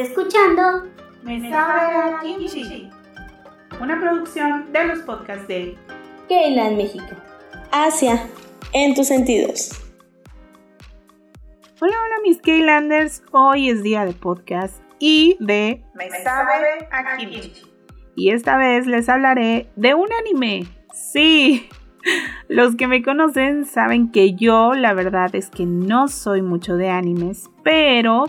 escuchando Me sabe a kimchi, una producción de los podcasts de Keyland México. Asia, en tus sentidos. Hola, hola mis Keylanders, hoy es día de podcast y de Me sabe a kimchi. Y esta vez les hablaré de un anime. Sí, los que me conocen saben que yo la verdad es que no soy mucho de animes, pero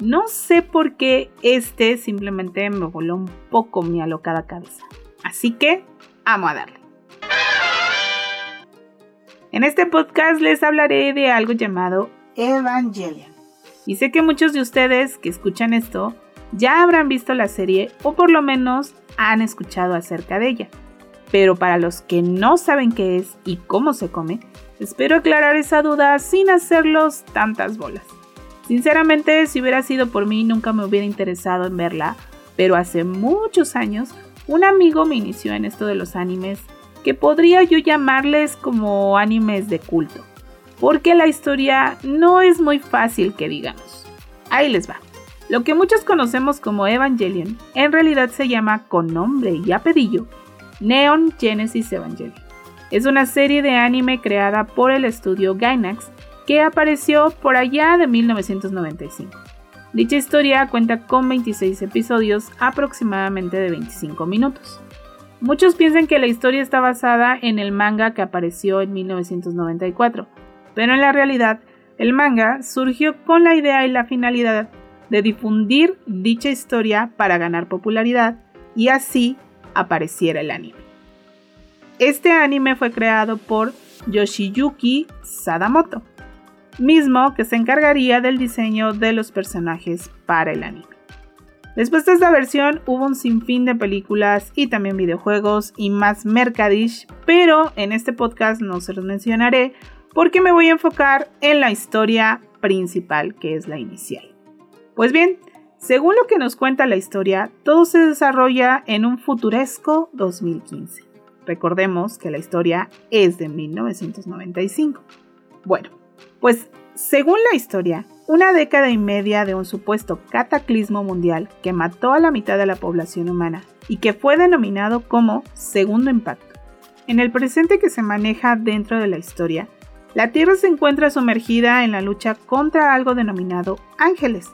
no sé por qué este simplemente me voló un poco mi alocada cabeza. Así que, amo a darle. En este podcast les hablaré de algo llamado Evangelion. Y sé que muchos de ustedes que escuchan esto ya habrán visto la serie o por lo menos han escuchado acerca de ella. Pero para los que no saben qué es y cómo se come, espero aclarar esa duda sin hacerlos tantas bolas. Sinceramente, si hubiera sido por mí, nunca me hubiera interesado en verla, pero hace muchos años un amigo me inició en esto de los animes, que podría yo llamarles como animes de culto, porque la historia no es muy fácil que digamos. Ahí les va. Lo que muchos conocemos como Evangelion, en realidad se llama con nombre y apellido Neon Genesis Evangelion. Es una serie de anime creada por el estudio Gainax que apareció por allá de 1995. Dicha historia cuenta con 26 episodios aproximadamente de 25 minutos. Muchos piensan que la historia está basada en el manga que apareció en 1994, pero en la realidad el manga surgió con la idea y la finalidad de difundir dicha historia para ganar popularidad y así apareciera el anime. Este anime fue creado por Yoshiyuki Sadamoto, mismo que se encargaría del diseño de los personajes para el anime. Después de esta versión hubo un sinfín de películas y también videojuegos y más mercadish, pero en este podcast no se los mencionaré porque me voy a enfocar en la historia principal, que es la inicial. Pues bien, según lo que nos cuenta la historia, todo se desarrolla en un futuresco 2015. Recordemos que la historia es de 1995. Bueno, pues según la historia, una década y media de un supuesto cataclismo mundial que mató a la mitad de la población humana y que fue denominado como segundo impacto. En el presente que se maneja dentro de la historia, la Tierra se encuentra sumergida en la lucha contra algo denominado ángeles,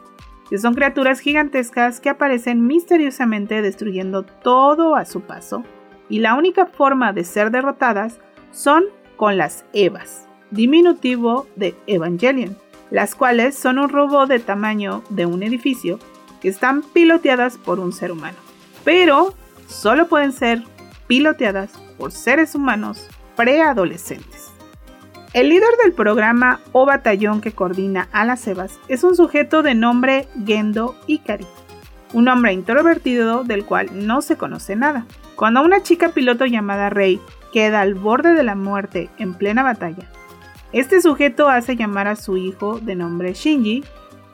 que son criaturas gigantescas que aparecen misteriosamente destruyendo todo a su paso, y la única forma de ser derrotadas son con las Evas diminutivo de Evangelion, las cuales son un robot de tamaño de un edificio que están piloteadas por un ser humano, pero solo pueden ser piloteadas por seres humanos preadolescentes. El líder del programa o batallón que coordina a las Evas es un sujeto de nombre Gendo Ikari, un hombre introvertido del cual no se conoce nada. Cuando una chica piloto llamada Rei queda al borde de la muerte en plena batalla, este sujeto hace llamar a su hijo de nombre Shinji,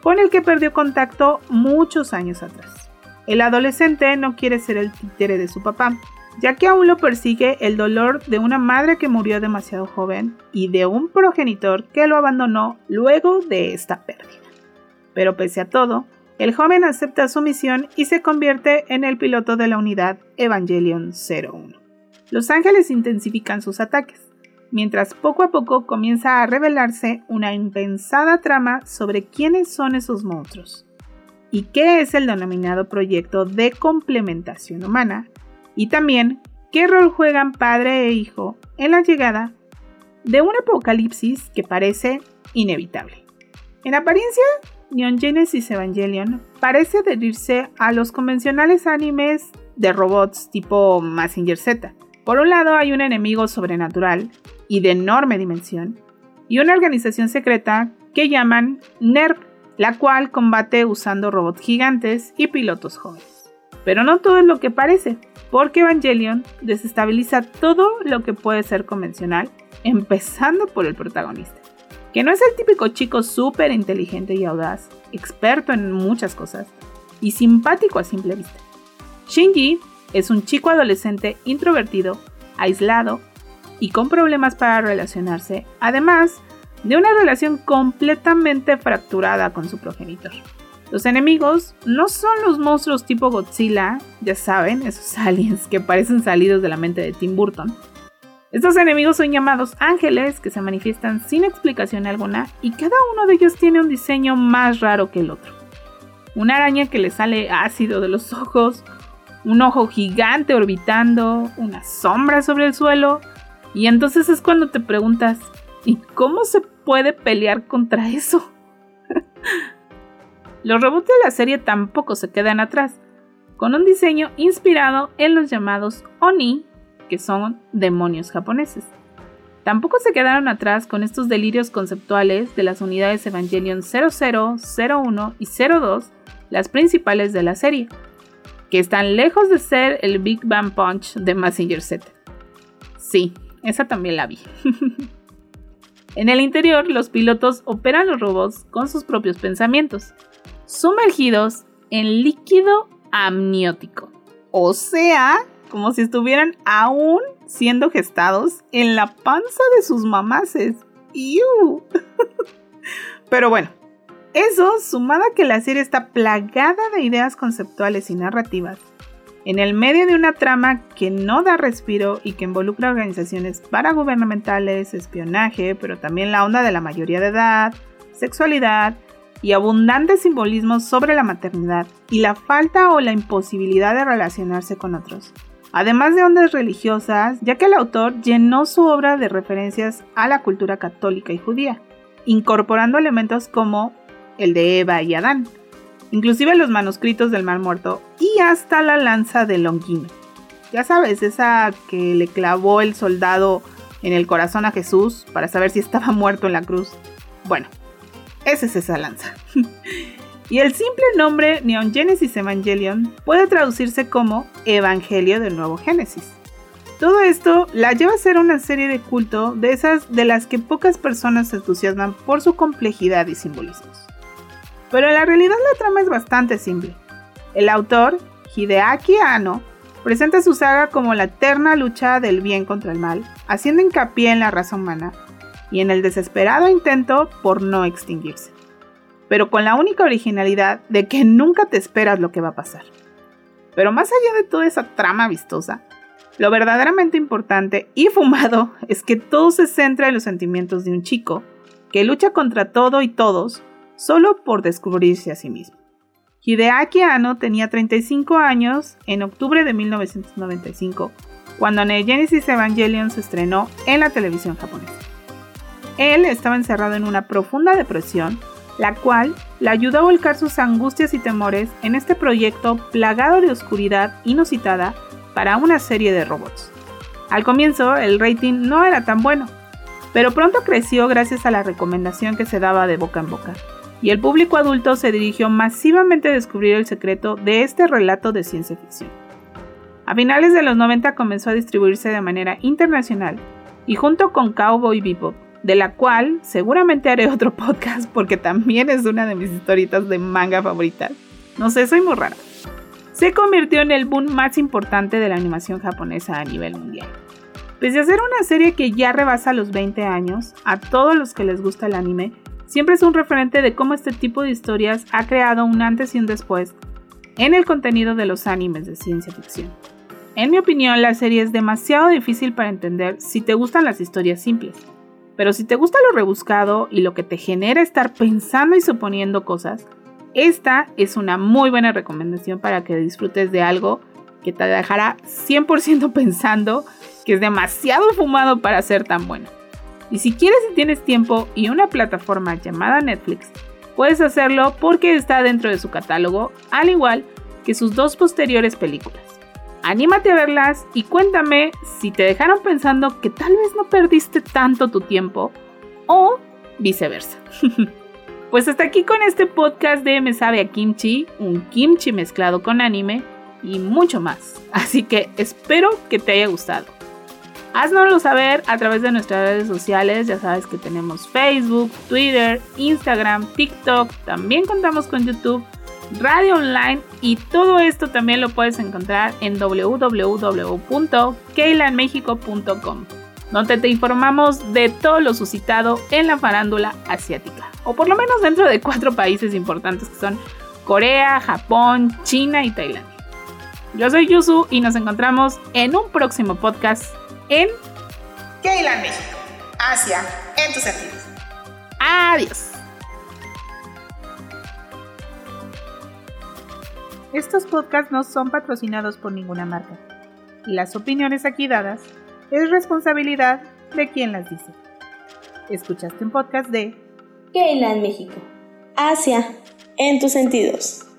con el que perdió contacto muchos años atrás. El adolescente no quiere ser el títere de su papá, ya que aún lo persigue el dolor de una madre que murió demasiado joven y de un progenitor que lo abandonó luego de esta pérdida. Pero pese a todo, el joven acepta su misión y se convierte en el piloto de la unidad Evangelion 01. Los ángeles intensifican sus ataques, mientras poco a poco comienza a revelarse una impensada trama sobre quiénes son esos monstruos y qué es el denominado proyecto de complementación humana, y también qué rol juegan padre e hijo en la llegada de un apocalipsis que parece inevitable. En apariencia, Neon Genesis Evangelion parece adherirse a los convencionales animes de robots tipo Massinger Z. Por un lado hay un enemigo sobrenatural y de enorme dimensión, y una organización secreta que llaman NERV, la cual combate usando robots gigantes y pilotos jóvenes. Pero no todo es lo que parece, porque Evangelion desestabiliza todo lo que puede ser convencional, empezando por el protagonista, que no es el típico chico súper inteligente y audaz, experto en muchas cosas, y simpático a simple vista. Shinji es un chico adolescente introvertido, aislado y con problemas para relacionarse, además de una relación completamente fracturada con su progenitor. Los enemigos no son los monstruos tipo Godzilla, ya saben, esos aliens que parecen salidos de la mente de Tim Burton. Estos enemigos son llamados ángeles que se manifiestan sin explicación alguna y cada uno de ellos tiene un diseño más raro que el otro. Una araña que le sale ácido de los ojos, un ojo gigante orbitando, una sombra sobre el suelo, y entonces es cuando te preguntas, ¿y cómo se puede pelear contra eso? Los robots de la serie tampoco se quedan atrás, con un diseño inspirado en los llamados Oni, que son demonios japoneses. Tampoco se quedaron atrás con estos delirios conceptuales de las unidades Evangelion 00, 01 y 02, las principales de la serie, que están lejos de ser el Big Bang Punch de Massinger Z. Sí, esa también la vi. en el interior, los pilotos operan los robots con sus propios pensamientos, sumergidos en líquido amniótico. O sea, como si estuvieran aún siendo gestados en la panza de sus mamaces. Pero bueno, eso sumado a que la serie está plagada de ideas conceptuales y narrativas, en el medio de una trama que no da respiro y que involucra organizaciones paragubernamentales, espionaje, pero también la onda de la mayoría de edad, sexualidad y abundantes simbolismos sobre la maternidad y la falta o la imposibilidad de relacionarse con otros. Además de ondas religiosas, ya que el autor llenó su obra de referencias a la cultura católica y judía, incorporando elementos como el de Eva y Adán, inclusive los manuscritos del Mar Muerto y hasta la lanza de Longino. Ya sabes, esa que le clavó el soldado en el corazón a Jesús para saber si estaba muerto en la cruz. Bueno, esa es esa lanza. y el simple nombre Neon Genesis Evangelion puede traducirse como Evangelio del Nuevo Génesis. Todo esto la lleva a ser una serie de culto de esas de las que pocas personas se entusiasman por su complejidad y simbolismos. Pero en la realidad la trama es bastante simple. El autor, Hideaki Anno, presenta su saga como la eterna lucha del bien contra el mal, haciendo hincapié en la raza humana y en el desesperado intento por no extinguirse, pero con la única originalidad de que nunca te esperas lo que va a pasar. Pero más allá de toda esa trama vistosa, lo verdaderamente importante y fumado es que todo se centra en los sentimientos de un chico que lucha contra todo y todos solo por descubrirse a sí mismo. Hideaki Anno tenía 35 años en octubre de 1995, cuando Genesis Evangelion se estrenó en la televisión japonesa. Él estaba encerrado en una profunda depresión, la cual le ayudó a volcar sus angustias y temores en este proyecto plagado de oscuridad inusitada para una serie de robots. Al comienzo el rating no era tan bueno, pero pronto creció gracias a la recomendación que se daba de boca en boca y el público adulto se dirigió masivamente a descubrir el secreto de este relato de ciencia ficción. A finales de los 90 comenzó a distribuirse de manera internacional y junto con Cowboy Bebop, de la cual seguramente haré otro podcast porque también es una de mis historietas de manga favoritas. No sé, soy muy rara. Se convirtió en el boom más importante de la animación japonesa a nivel mundial. Pese a ser una serie que ya rebasa los 20 años, a todos los que les gusta el anime siempre es un referente de cómo este tipo de historias ha creado un antes y un después en el contenido de los animes de ciencia ficción. En mi opinión, la serie es demasiado difícil para entender si te gustan las historias simples, pero si te gusta lo rebuscado y lo que te genera estar pensando y suponiendo cosas, esta es una muy buena recomendación para que disfrutes de algo que te dejará 100% pensando que es demasiado fumado para ser tan bueno. Y si quieres y tienes tiempo y una plataforma llamada Netflix, puedes hacerlo porque está dentro de su catálogo, al igual que sus dos posteriores películas. Anímate a verlas y cuéntame si te dejaron pensando que tal vez no perdiste tanto tu tiempo o viceversa. pues hasta aquí con este podcast de Me sabe a kimchi, un kimchi mezclado con anime y mucho más. Así que espero que te haya gustado. Haznoslo saber a través de nuestras redes sociales. Ya sabes que tenemos Facebook, Twitter, Instagram, TikTok. También contamos con YouTube, radio online y todo esto también lo puedes encontrar en www.keilanmexico.com, donde te informamos de todo lo suscitado en la farándula asiática, o por lo menos dentro de cuatro países importantes que son Corea, Japón, China y Tailandia. Yo soy Yusu y nos encontramos en un próximo podcast en Keilan México. Asia en tus sentidos. Adiós. Estos podcasts no son patrocinados por ninguna marca. Las opiniones aquí dadas es responsabilidad de quien las dice. Escuchaste un podcast de Keilan México. Asia en tus sentidos.